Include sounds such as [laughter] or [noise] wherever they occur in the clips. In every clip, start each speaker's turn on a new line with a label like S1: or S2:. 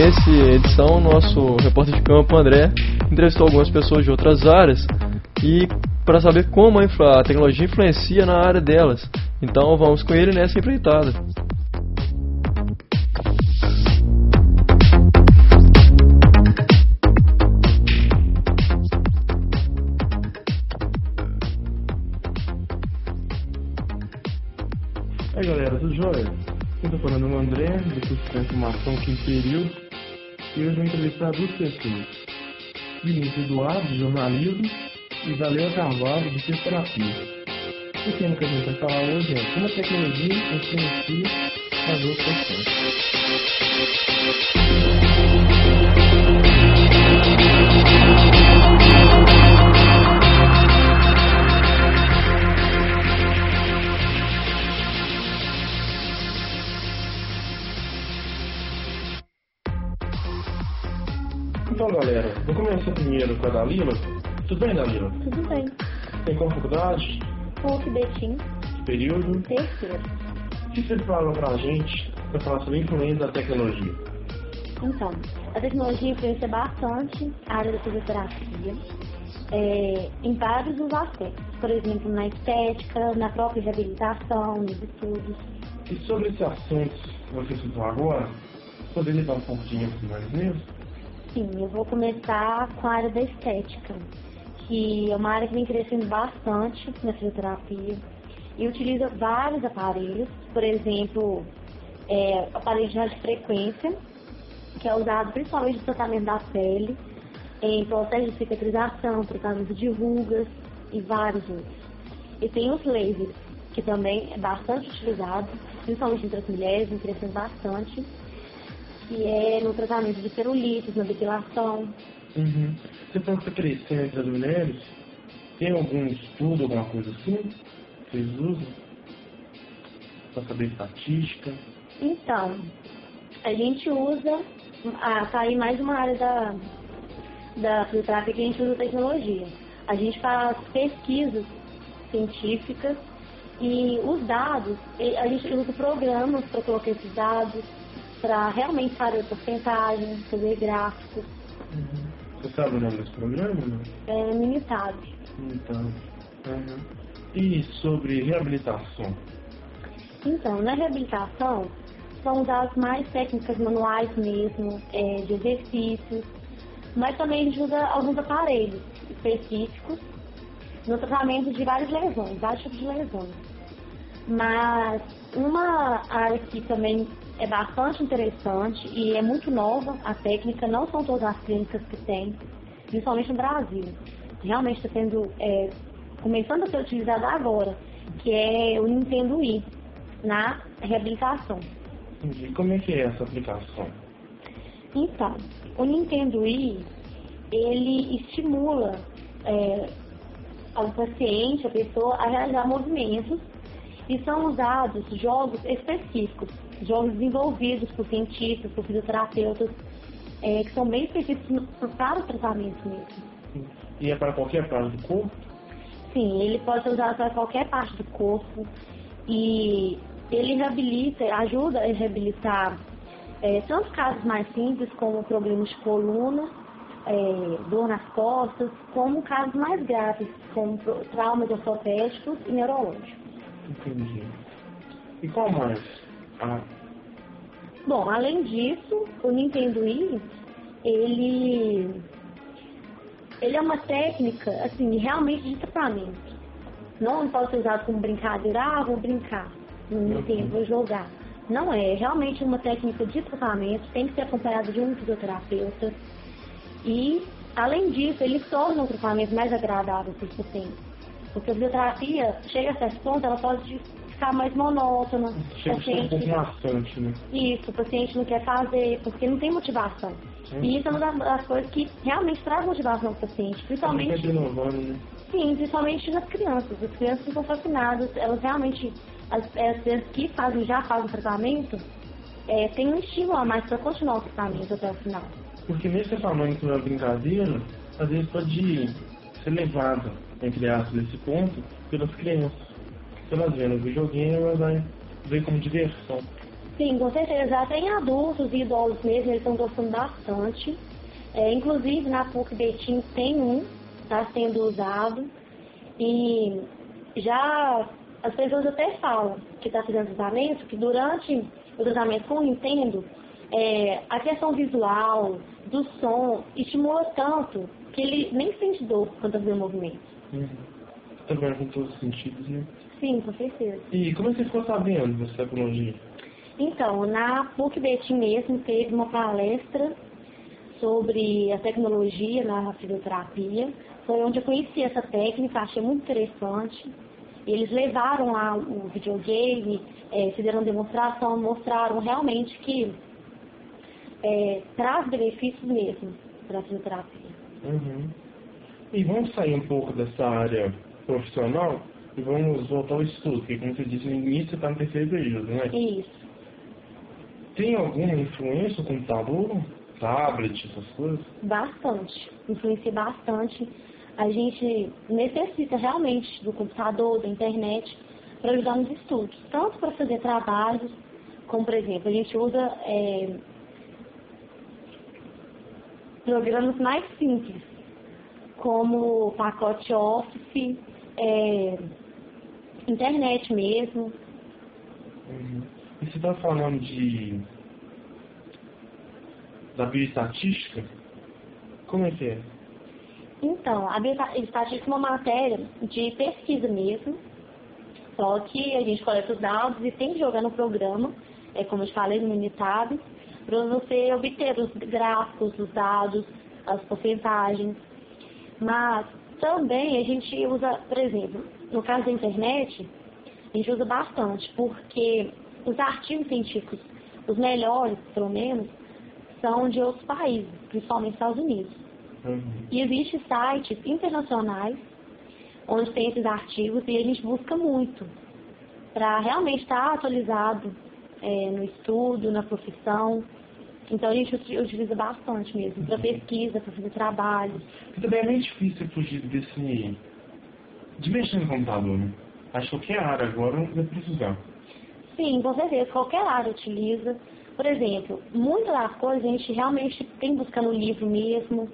S1: Nessa edição, nosso repórter de campo, André, entrevistou algumas pessoas de outras áreas e para saber como a, tecnologia influencia na área delas. Então vamos com ele nessa empreitada.
S2: Aí galera, tudo jóia? Eu tô falando o André, do curso de transformação quinto período, e hoje vou entrevistar duas pessoas. Vinícius Eduardo, de jornalismo, e Valeu Carvalho, de fisioterapia. O tema que a gente vai falar hoje é como a tecnologia influencia as outras pessoas. Vou começar primeiro com a Dalila. Tudo bem, Dalila?
S3: Tudo bem.
S2: Tem qual faculdade?
S3: PUC Betim,
S2: Que período?
S3: terceiro.
S2: O que você fala pra gente para falar sobre a influência da tecnologia?
S3: Então, a tecnologia influencia bastante a área da fisioterapia é, em vários dos aspectos. Por exemplo, na estética, na própria reabilitação, nos estudos.
S2: E sobre esse assunto que você citou agora, poderia dar um pouquinho mais nisso?
S3: Sim, eu vou começar com a área da estética, que é uma área que vem crescendo bastante na fisioterapia e utiliza vários aparelhos, por exemplo, é, aparelho de radiofrequência, que é usado principalmente no tratamento da pele, em processo de cicatrização, tratamento de rugas e vários outros. E tem os lasers, que também é bastante utilizado, principalmente entre as mulheres, vem crescendo bastante, que é no tratamento de celulites, na depilação.
S2: Uhum. Você falou que está crescendo entre as mulheres. Tem algum estudo, alguma coisa assim? Vocês usam? Para saber estatística?
S3: Então, a gente usa, ah, tá aí mais uma área da, da fisioterapia que a gente usa tecnologia. A gente faz pesquisas científicas e os dados, a gente usa programas para colocar esses dados, para realmente fazer porcentagem, fazer gráficos,
S2: Uhum. Você sabe o nome desse programa? Não?
S3: é, limitado.
S2: Então. Uhum. E sobre reabilitação?
S3: Então, na reabilitação, são usadas mais técnicas manuais mesmo, é, de exercícios, mas também a gente usa alguns aparelhos específicos no tratamento de várias lesões, vários tipos de lesões. Mas uma área que também é bastante interessante e é muito nova, a técnica, não são todas as clínicas que tem, principalmente no Brasil. Realmente está sendo, é, começando a ser utilizada agora, que é o Nintendo Wii, na reabilitação.
S2: E como é que é essa aplicação?
S3: Então, o Nintendo Wii, ele estimula é, ao paciente, a pessoa, a realizar movimentos e são usados jogos específicos, jogos desenvolvidos por cientistas, por fisioterapeutas, é, que são bem específicos para o tratamento mesmo.
S2: E é para qualquer parte do corpo?
S3: Sim, ele pode ser usado para qualquer parte do corpo e ele reabilita, ajuda a reabilitar é, tanto casos mais simples como problemas de coluna, é, dor nas costas, como casos mais graves, como traumas ortopédicos e neurológicos.
S2: Entendi. E qual mais? Ah,
S3: Bom, além disso, o Nintendo Wii, ele, ele é uma técnica, assim, realmente de tratamento. Não pode ser usado como brincadeira, ah, vou brincar no Nintendo, vou jogar. Não é, é realmente uma técnica de tratamento, tem que ser acompanhado de um fisioterapeuta. E, além disso, ele torna o tratamento mais agradável para os pacientes. Porque a fisioterapia, chega a certo ponto, ela pode ficar mais monótona. o
S2: chega um
S3: paciente-
S2: maçante, né?
S3: isso, o paciente não quer fazer, porque não tem motivação. E isso é uma das- coisas que realmente traz motivação para o paciente, principalmente,
S2: renovando, né?
S3: sim, principalmente nas crianças. As crianças ficam fascinadas, elas realmente, as, as pessoas que fazem, já fazem o tratamento, é, tem um estímulo a mais para continuar o tratamento até o final.
S2: Porque mesmo você falando que é brincadeira, às vezes pode ser levada, entre aspas, nesse ponto, pelas crianças. Elas vendo o videogame, elas ver como diversão.
S3: Sim, com certeza. Até em adultos e idosos mesmo, eles estão gostando bastante. É, inclusive, na PUC Betim tem um, está sendo usado. E já as pessoas até falam que está fazendo tratamento, que durante o tratamento com o Nintendo, é, a questão visual, do som, estimula tanto que ele nem sente dor quando está fazendo movimento.
S2: Uhum. Trabalha com todos os sentidos, né?
S3: Sim, com certeza.
S2: E como é que você ficou sabendo dessa tecnologia?
S3: Então, na PUC Betim mesmo teve uma palestra sobre a tecnologia na fisioterapia. Foi onde eu conheci essa técnica, achei muito interessante. Eles levaram lá o videogame, é, fizeram demonstração, mostraram realmente que é, traz benefícios mesmo para a fisioterapia.
S2: Uhum. E vamos sair um pouco dessa área profissional e vamos voltar ao estudo, porque como você disse no início, está no terceiro período, né?
S3: Isso.
S2: Tem alguma influência o computador, tablet, essas coisas?
S3: Bastante. Influencia bastante. A gente necessita realmente do computador, da internet, para ajudar nos estudos. Tanto para fazer trabalhos, como por exemplo, a gente usa é, programas mais simples, como o pacote Office, é, internet mesmo.
S2: Uhum. E você está falando de da bioestatística? Como é que é?
S3: Então, a bioestatística é uma matéria de pesquisa mesmo, só que a gente coleta os dados e tem que jogar no programa, é como eu te falei, no Unitab, para você obter os gráficos, os dados, as porcentagens. Mas também a gente usa, por exemplo, no caso da internet, a gente usa bastante, porque os artigos científicos, os melhores, pelo menos, são de outros países, principalmente Estados Unidos.
S2: Uhum.
S3: E existem sites internacionais onde tem esses artigos e a gente busca muito para realmente estar atualizado é, no estudo, na profissão. Então a gente utiliza bastante mesmo, para pesquisa, para fazer trabalho.
S2: E também é meio difícil fugir desse. De mexer no computador, né? Acho que qualquer área agora vai precisar.
S3: Sim, com certeza, qualquer área utiliza. Por exemplo, muitas das coisas a gente realmente tem buscando livro mesmo,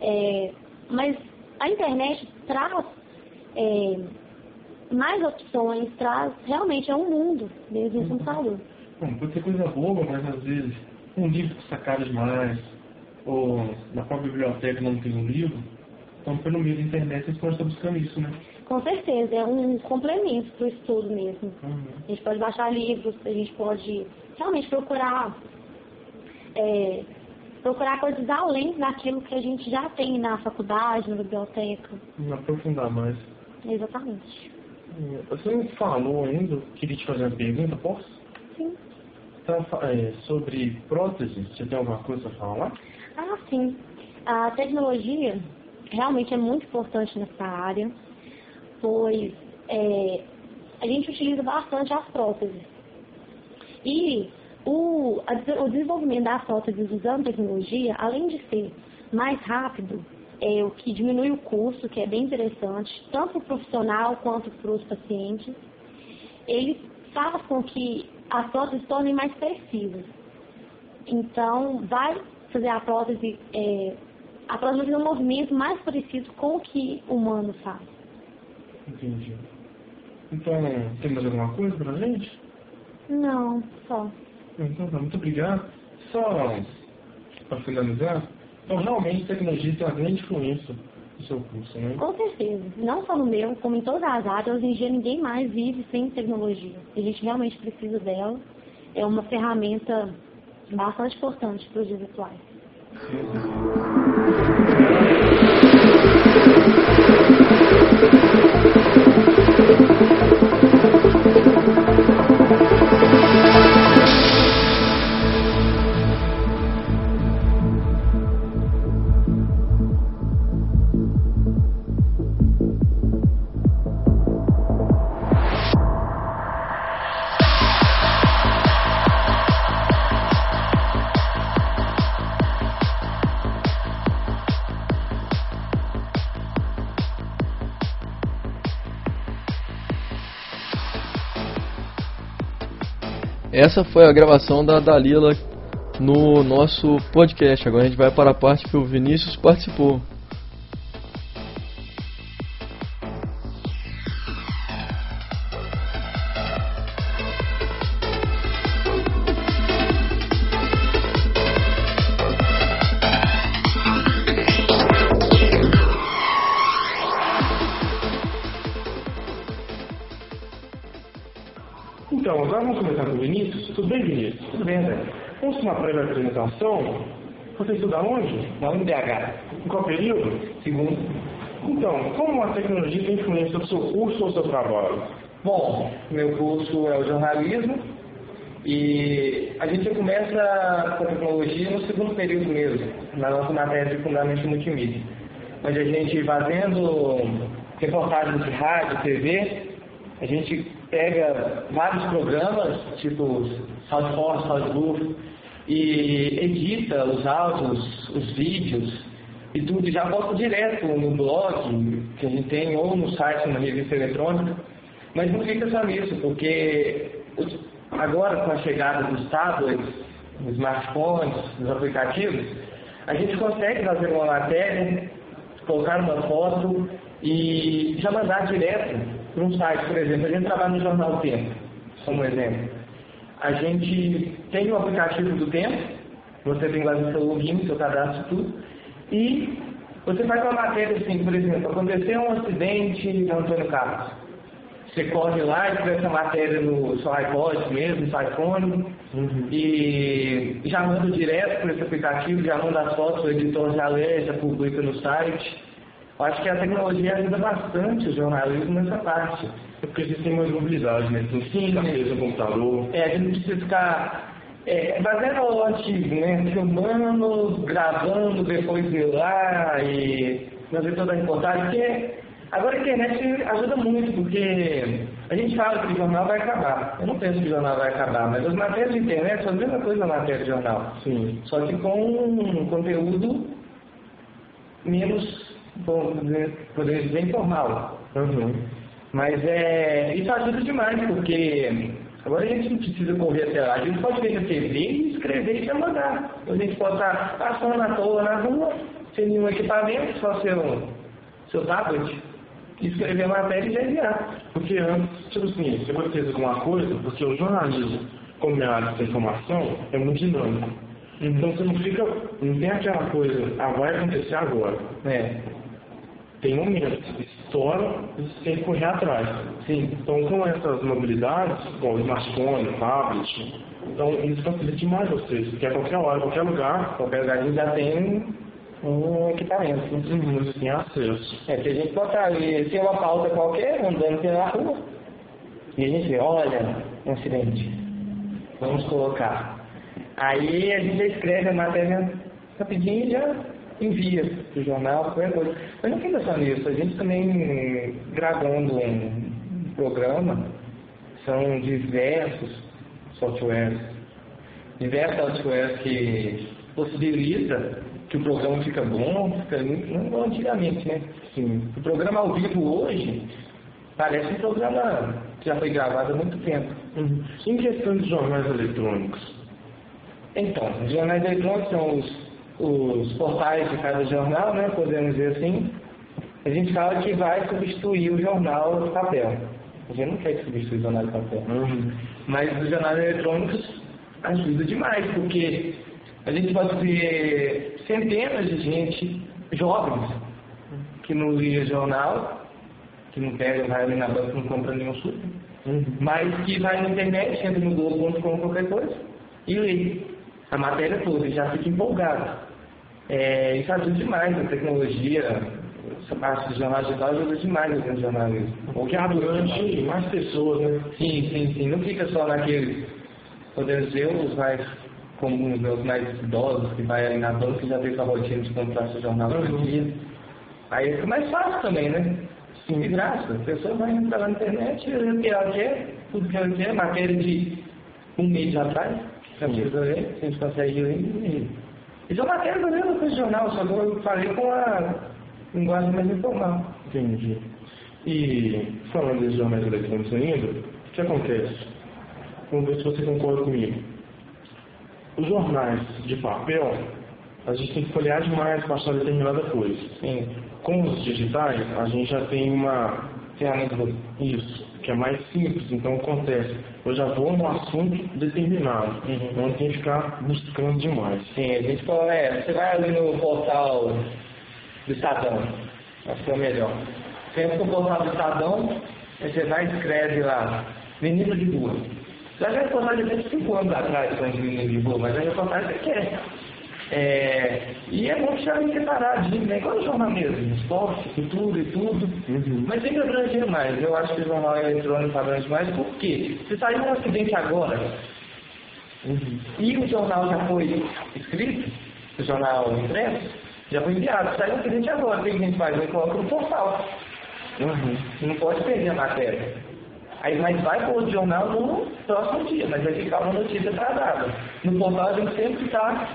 S3: é, mas a internet traz é, mais opções, traz realmente é um mundo mesmo no computador.
S2: Bom, pode ser coisa boa, mas às vezes um livro custa caro demais, ou na própria biblioteca não tem um livro, então pelo meio da internet vocês podem estar buscando isso, né?
S3: Com certeza, é um complemento para o estudo mesmo.
S2: Uhum.
S3: A gente pode baixar livros, a gente pode realmente procurar é, procurar coisas além daquilo que a gente já tem na faculdade, na biblioteca.
S2: Aprofundar mais.
S3: Exatamente.
S2: Você não falou ainda, queria te fazer uma pergunta, posso?
S3: Sim.
S2: Tá, é, sobre prótese, você tem alguma coisa para falar?
S3: Ah, sim. A tecnologia realmente é muito importante nessa área, pois é, a gente utiliza bastante as próteses. E o, a, o desenvolvimento das próteses usando tecnologia, além de ser mais rápido, é o que diminui o custo, que é bem interessante, tanto para o profissional quanto para os pacientes. Ele faz com que as próteses se tornem mais precisas. Então, vai fazer a prótese, é, a prótese fazer um movimento mais parecido com o que o humano faz.
S2: Entendi. Então, tem mais alguma coisa pra gente?
S3: Não, só.
S2: Então tá, muito obrigado. Só para finalizar, então realmente a tecnologia tem uma grande influência no seu curso, né?
S3: Com certeza. Não só no meu, como em todas as áreas, hoje em dia ninguém mais vive sem tecnologia. A gente realmente precisa dela. É uma ferramenta bastante importante para os dias atuais. [laughs]
S1: essa foi a gravação da Dalila no nosso podcast. Agora a gente vai para a parte que o Vinícius participou.
S2: Uma apresentação. Você estuda onde?
S4: Na UNBH.
S2: Em qual período?
S4: Segundo.
S2: Então, como a tecnologia tem influência sobre o seu curso ou seu trabalho?
S4: Bom, meu curso é o jornalismo e a gente começa com a tecnologia no segundo período mesmo, na nossa matéria de fundamento multimídia. Onde a gente vai vendo reportagens de rádio, TV, a gente pega vários programas, tipo Salesforce, Salesforce, e edita os áudios, os vídeos e tudo, já bota direto no blog que a gente tem, ou no site, na revista eletrônica. Mas não fica só nisso, porque agora com a chegada dos tablets, dos smartphones, dos aplicativos, a gente consegue fazer uma matéria, colocar uma foto e já mandar direto para um site, por exemplo. A gente trabalha no Jornal Tempo, como exemplo. A gente tem o aplicativo do Tempo, você tem lá no seu login, seu cadastro, tudo, e você faz uma matéria assim, por exemplo, aconteceu um acidente no Antônio Carlos. Você corre lá, escreve essa matéria no seu iPod mesmo, no seu iPhone,
S2: Uhum.
S4: e já manda direto para esse aplicativo, já manda as fotos, o editor já lê, já publica no site. Eu acho que a tecnologia ajuda bastante o jornalismo nessa parte.
S2: É porque têm mais mobilidade, né? Tem
S4: Sim,
S2: ficar
S4: né?
S2: preso no computador.
S4: É, a gente não precisa ficar é, fazendo o antigo, né? Filmando, gravando, depois ir lá e fazer toda a reportagem, porque agora a internet ajuda muito, porque a gente fala que o jornal vai acabar. Eu não penso que o jornal vai acabar, mas as matérias de internet são a mesma coisa da matéria de jornal.
S2: Sim.
S4: Só que com um conteúdo menos, bom, podemos dizer, informal.
S2: Uhum.
S4: Mas é, isso ajuda demais, porque agora a gente não precisa correr até lá. A gente pode ver na TV e escrever e já mandar. A gente pode estar passando à toa na rua, sem nenhum equipamento, só seu, seu tablet, escrever a matéria e já enviar.
S2: Porque antes, tipo assim, você pode fazer alguma coisa, porque o jornalismo, como é a área de informação, é muito dinâmico. Então você não fica, não tem aquela coisa, ah, vai acontecer agora.
S4: É,
S2: Tem momentos, estoura, você tem que correr atrás.
S4: sim.
S2: Então com essas mobilidades, com smartphone, tablet, então isso facilita demais vocês, porque a qualquer hora, qualquer lugar,
S4: Qualquer lugar já tem um equipamento.
S2: você tem acesso.
S4: É, se a gente botar ali, tem uma pauta qualquer, andando pela rua, e a gente vê, olha, um acidente, vamos colocar. Aí a gente escreve a matéria rapidinho e já envia pro jornal, qualquer coisa. Mas não fica só nisso, a gente também gravando um programa, são diversos softwares, diversos softwares que possibilita que o programa fica bom, fica não antigamente, né? Sim. O programa ao vivo hoje parece um programa que já foi gravado há muito tempo.
S2: Uhum. Em questão de jornais eletrônicos,
S4: Então, os jornais eletrônicos são os, os portais de cada jornal, né? Podemos dizer assim. A gente fala que vai substituir o jornal de papel. A gente não quer que substitua o jornal de papel. Mas os jornais eletrônicos ajudam demais, porque a gente pode ver centenas de gente, jovens, que não lia jornal, que não pega, vai ali na banca, não compra nenhum super, mas que vai na internet, entra no Globo.com, qualquer coisa, e lê a matéria toda, e já fica empolgado. É, isso ajuda demais a tecnologia, essa parte do jornal digital ajuda demais no jornalismo.
S2: porque abrange mais pessoas, né?
S4: Sim, sim, sim. Não fica só naqueles, podemos dizer, os mais comuns, né, os mais idosos, que vai ali na banca e já tem sua rotina de comprar seu jornal por
S2: Uhum.
S4: dia. Aí fica mais fácil também, né? Sim, de graça. A pessoa vai entrar na internet, lê o que ela quer, tudo que ela quer, matéria de um mês atrás, que a precisa ler, a gente consegue e... Isso é matéria mesma coisa de jornal, só que eu falei com a linguagem mais informal.
S2: Entendi. E falando dos jornais eletrônicos ainda, o que acontece? vamos ver se você concorda comigo. Os jornais de papel, a gente tem que folhear demais para achar determinada coisa.
S4: Sim.
S2: Com os digitais, a gente já tem uma ferramenta isso, que é mais simples, então acontece. Eu já vou no assunto determinado,
S4: Uhum.
S2: não tem que ficar buscando demais.
S4: Sim, a gente fala, é, você vai ali no portal do Estadão, acho que é o melhor. Você entra no portal do Estadão, aí você vai e escreve lá, menino de rua. Já já é reportagem de 25 anos atrás, com menino de rua, mas é reportagem que você quer. É, e é bom deixar separadinho, né? Igual o jornal mesmo, esporte, cultura e tudo.
S2: Uhum.
S4: Mas tem que abranger mais. Eu acho que o jornal eletrônico abrange mais, por quê? Se sair um acidente agora,
S2: Uhum.
S4: e o jornal já foi escrito, o jornal impresso, já foi enviado. Sai um acidente agora, o que a gente faz? Vai coloca no portal.
S2: Uhum.
S4: Não pode perder a matéria. Aí, mas vai pôr o jornal no próximo dia, mas vai ficar uma notícia atrasada. No portal a gente sempre está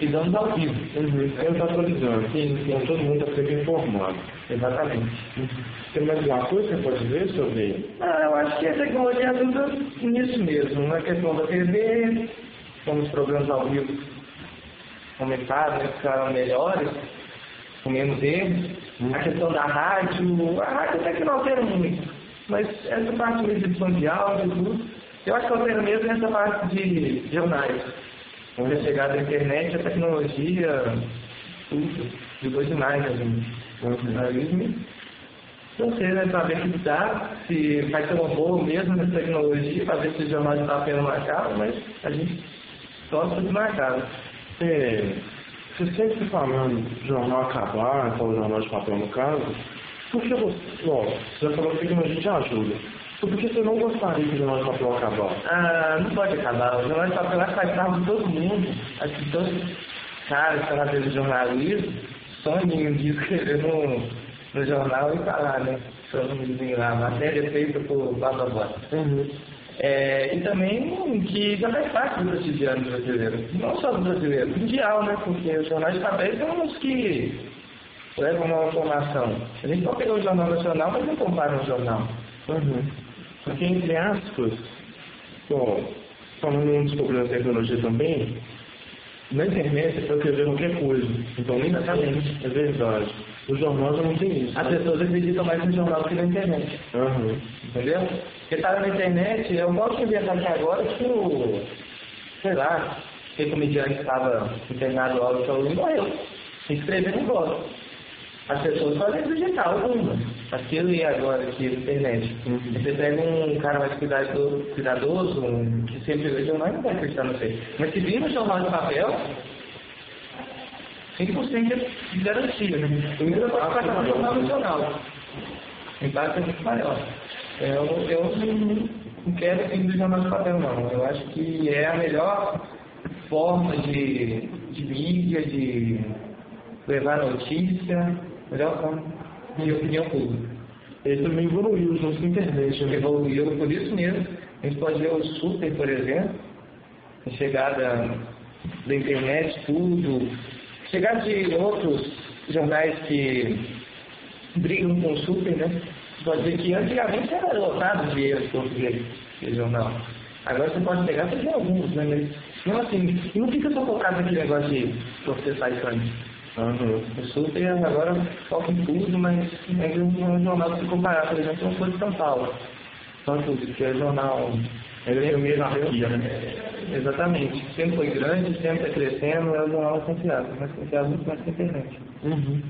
S4: pisando ao vivo.
S2: Uhum. Eu estou atualizando.
S4: Sim, sim.
S2: Todo mundo está sempre informado.
S4: Exatamente.
S2: Tem mais alguma coisa que você pode dizer sobre
S4: Ah, eu acho que a tecnologia ajuda nisso mesmo, na questão da TV, como os programas ao vivo aumentaram, né, ficaram melhores, com menos erros. A questão da rádio, a rádio até que não altera muito, mas essa parte de edição de áudio tudo, eu acho que altera mesmo essa parte de jornais. Com a chegada da internet, a tecnologia, tudo, ajudou demais a gente. O jornalismo não sei, né, o que dá, se vai ser uma boa mesmo nessa tecnologia, para ver se o jornal papel não acaba, mas a gente torce de marcado.
S2: É, você sempre falando do jornal acabar, então o jornal de papel no caso, por que você, ó, você já falou que a tecnologia ajuda. Por que você não gostaria que o jornal de papel acabar?
S4: Ah, não pode acabar. O jornal de papel de todo mundo. Acho que todos os caras que estão fazendo jornalismo um dia escrever no, no jornal e falar, né? Seu nomezinho lá, matéria feita por Bababá.
S2: Uhum.
S4: É, e também que já faz parte do cotidiano brasileiro. Não só do brasileiro, mundial, né? Porque os jornais de papel são os que levam uma informação. A gente pode pegar o Jornal Nacional, mas não compara um jornal.
S2: Uhum. Porque, entre aspas, bom, falando dos problemas da tecnologia também, na internet você pode escrever qualquer coisa. Então, nem
S4: Exatamente.
S2: é verdade. O jornal já não tem isso.
S4: As pessoas acreditam mais no jornal que na internet.
S2: Uhum.
S4: Entendeu? Porque estava na internet, eu posso inventar aqui agora que o, sei lá, aquele comediante que estava internado lá do Saúde morreu. Escrever não gosta. As pessoas podem acreditar alguma. Aquilo e agora aqui na internet. Você pega um cara mais cuidadoso, cuidadoso um, que sempre lê jornal, não vai acreditar no sei. Mas se vir no jornal de papel, 100% de garantia, né? Eu ainda posso passar no jornal nacional. O impacto é muito maior. Eu, eu não- não quero fim do jornal de papel, não. Eu acho que é a melhor forma de, de mídia, de levar notícia, melhor forma de opinião pública.
S2: Ele também evoluiu junto com a internet. Né?
S4: Evoluiu por isso mesmo. A gente pode ver o Super, por exemplo, a chegada da internet, tudo. Chegada de outros jornais que brigam com o Super, né? Você pode ver que antigamente era lotado de erros português, esse jornal. Agora você pode pegar, você vê alguns, né? Mas não assim, não fica só focado naquele negócio de processar sangue.
S2: Uhum.
S4: O Super agora foca em tudo, mas é um jornal que se comparar, por exemplo, não foi de São Paulo. Só tudo, que é jornal.
S2: Ele é meio anarquia, né?
S4: Exatamente. Sempre foi grande, sempre está crescendo, é o jornal confiável, mas confiável muito mais que a internet.
S2: Uhum.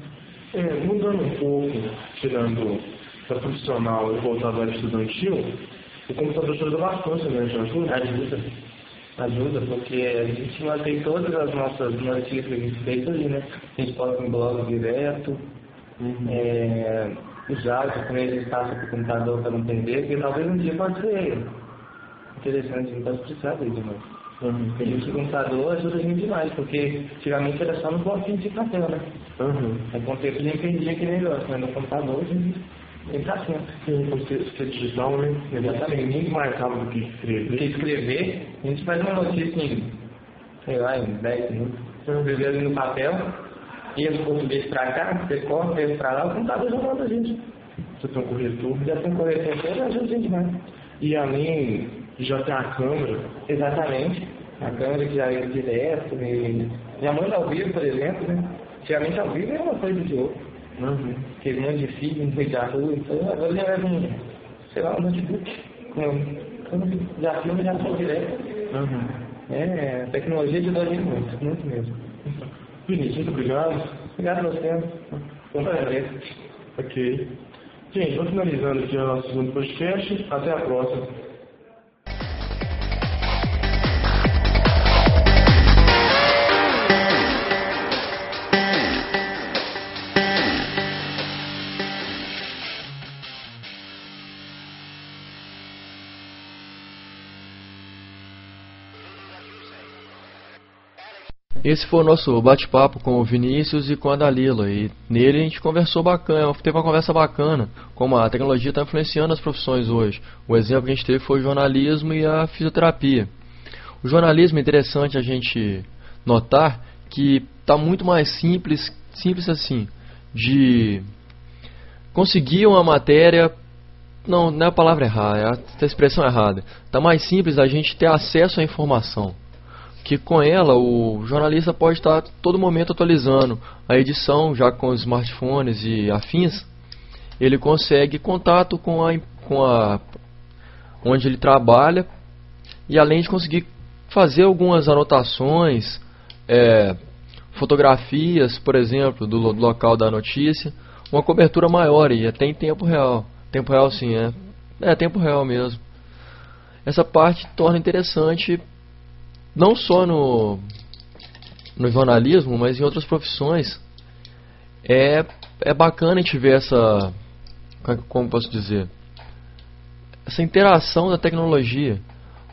S2: É, mudando um pouco, tirando da profissional e voltado à estudantil, o computador ajuda bastante, né? Já ajuda?
S4: Ajuda. Porque a gente mantém todas as nossas notícias que a gente fez ali, né? A gente posta em blog direto,
S2: Uhum.
S4: é, também a gente passa para o computador para não perder, porque talvez um dia pode ser interessante, a gente pode precisar dele de novo.
S2: Uhum.
S4: E o computador ajuda a gente demais, porque antigamente era só no bloquinho de papel, né?
S2: Uhum.
S4: Aí com o tempo a gente perdia aquele negócio, mas no computador a gente tem pra sempre.
S2: Sim, por ser, digital, né?
S4: Exatamente.
S2: Muito mais rápido do que
S4: Porque
S2: escrever.
S4: escrever, a gente faz uma notícia em, sei lá, em 10 minutos. Você escrever ali no papel, ia do português pra cá, você corta, ele pra lá, o computador já manda a gente.
S2: Você tem um corretor.
S4: Já tem corretor inteiro, ajuda a gente mais.
S2: E além já tem a câmera.
S4: Exatamente. A câmera que já é direto e já manda ao vivo, por exemplo, né? Antigamente ao vivo é uma coisa de outra.
S2: Uhum.
S4: Aquele monte de filho no meio da rua, então agora já leva um, sei lá, um notebook. Com, já filma já só direto.
S2: Uhum.
S4: É, a tecnologia ajuda a gente muito, muito mesmo.
S2: Vinícius, muito obrigado.
S4: Obrigado a você. Foi um prazer.
S2: Ok. Gente, vamos finalizando aqui o nosso segundo podcast. Até a próxima.
S1: Esse foi o nosso bate-papo com o Vinícius e com a Dalila. E nele a gente conversou bacana, teve uma conversa bacana, como a tecnologia está influenciando as profissões hoje. O exemplo que a gente teve foi o jornalismo e a fisioterapia. O jornalismo é interessante a gente notar que está muito mais simples, simples assim, de conseguir uma matéria. Não, não é a palavra errada, é a expressão errada. Está mais simples a gente ter acesso à informação que com ela o jornalista pode estar todo momento atualizando a edição, já com os smartphones e afins, ele consegue contato com a, com a onde ele trabalha e além de conseguir fazer algumas anotações, é, fotografias, por exemplo, do, do, local da notícia, uma cobertura maior e até em tempo real. Tempo real sim, é. É tempo real mesmo. Essa parte torna interessante não só no, no jornalismo, mas em outras profissões, é, é bacana a gente ver essa, como posso dizer, essa interação da tecnologia.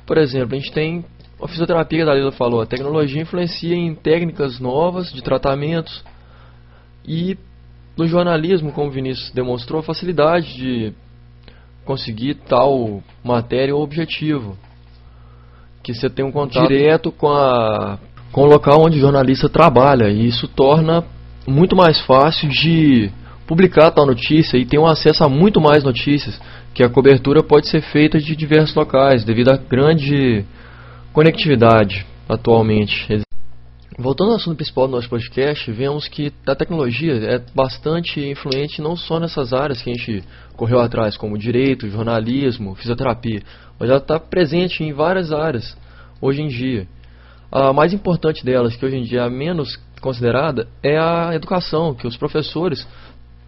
S1: Por exemplo, a gente tem a fisioterapia que a Dalila falou, a tecnologia influencia em técnicas novas de tratamentos e no jornalismo, como o Vinícius demonstrou, a facilidade de conseguir tal matéria ou objetivo que você tem um contato direto com, a, com o local onde o jornalista trabalha. E isso torna muito mais fácil de publicar tal notícia e ter um acesso a muito mais notícias, que a cobertura pode ser feita de diversos locais, devido à grande conectividade atualmente. Voltando ao assunto principal do nosso podcast, vemos que a tecnologia é bastante influente não só nessas áreas que a gente correu atrás, como direito, jornalismo, fisioterapia, mas ela está presente em várias áreas hoje em dia. A mais importante delas, que hoje em dia é a menos considerada, é a educação, que os professores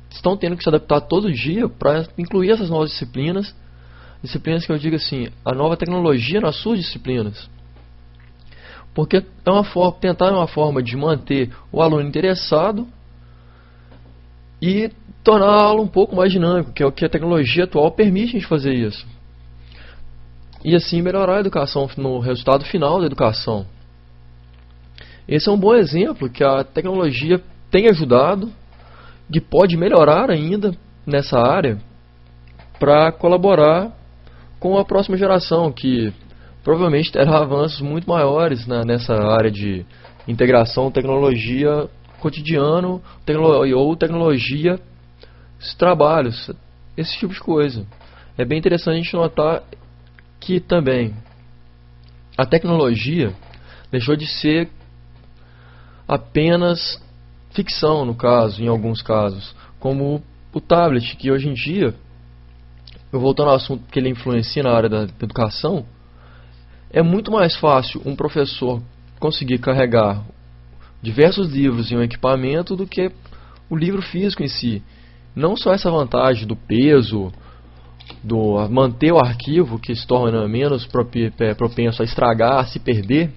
S1: estão tendo que se adaptar todo dia para incluir essas novas disciplinas, disciplinas que eu digo assim, a nova tecnologia nas suas disciplinas. Porque é uma forma, tentar uma forma de manter o aluno interessado e tornar a aula um pouco mais dinâmico, que é o que a tecnologia atual permite a gente fazer isso e assim melhorar a educação no resultado final da educação. Esse é um bom exemplo que a tecnologia tem ajudado, que pode melhorar ainda nessa área para colaborar com a próxima geração, que provavelmente terá avanços muito maiores nessa área de integração tecnologia cotidiano tecno ou tecnologia trabalhos, esse tipo de coisa. É bem interessante notar que também a tecnologia deixou de ser apenas ficção, no caso, em alguns casos, como o tablet, que hoje em dia, voltando ao assunto que ele influencia na área da educação, é muito mais fácil um professor conseguir carregar diversos livros em um equipamento do que o livro físico em si. Não só essa vantagem do peso, do manter o arquivo que se torna menos propenso a estragar, a se perder,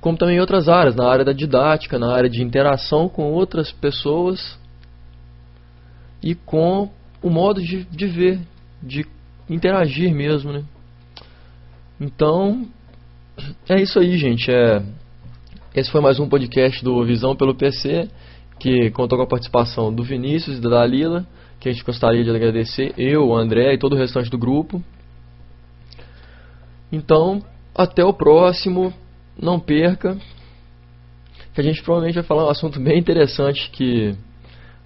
S1: como também em outras áreas, na área da didática, na área de interação com outras pessoas e com o modo de, de ver, de interagir mesmo, né? Então, é isso aí, gente. É, esse foi mais um podcast do Visão pelo PC, que contou com a participação do Vinícius e da Dalila que a gente gostaria de agradecer, eu, o André e todo o restante do grupo. Então, até o próximo, não perca, que a gente provavelmente vai falar um assunto bem interessante que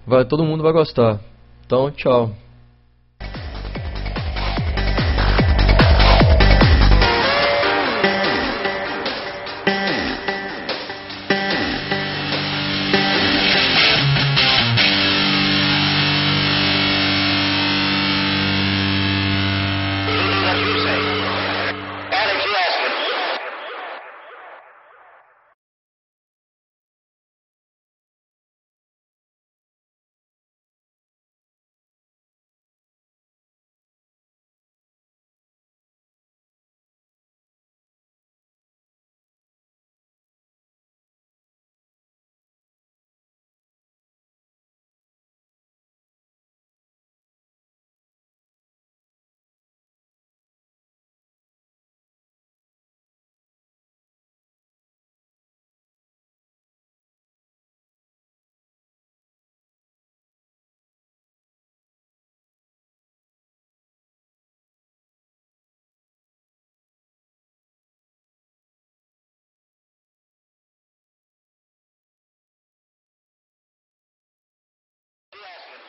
S1: vai, todo mundo vai gostar. Então, tchau. Yes.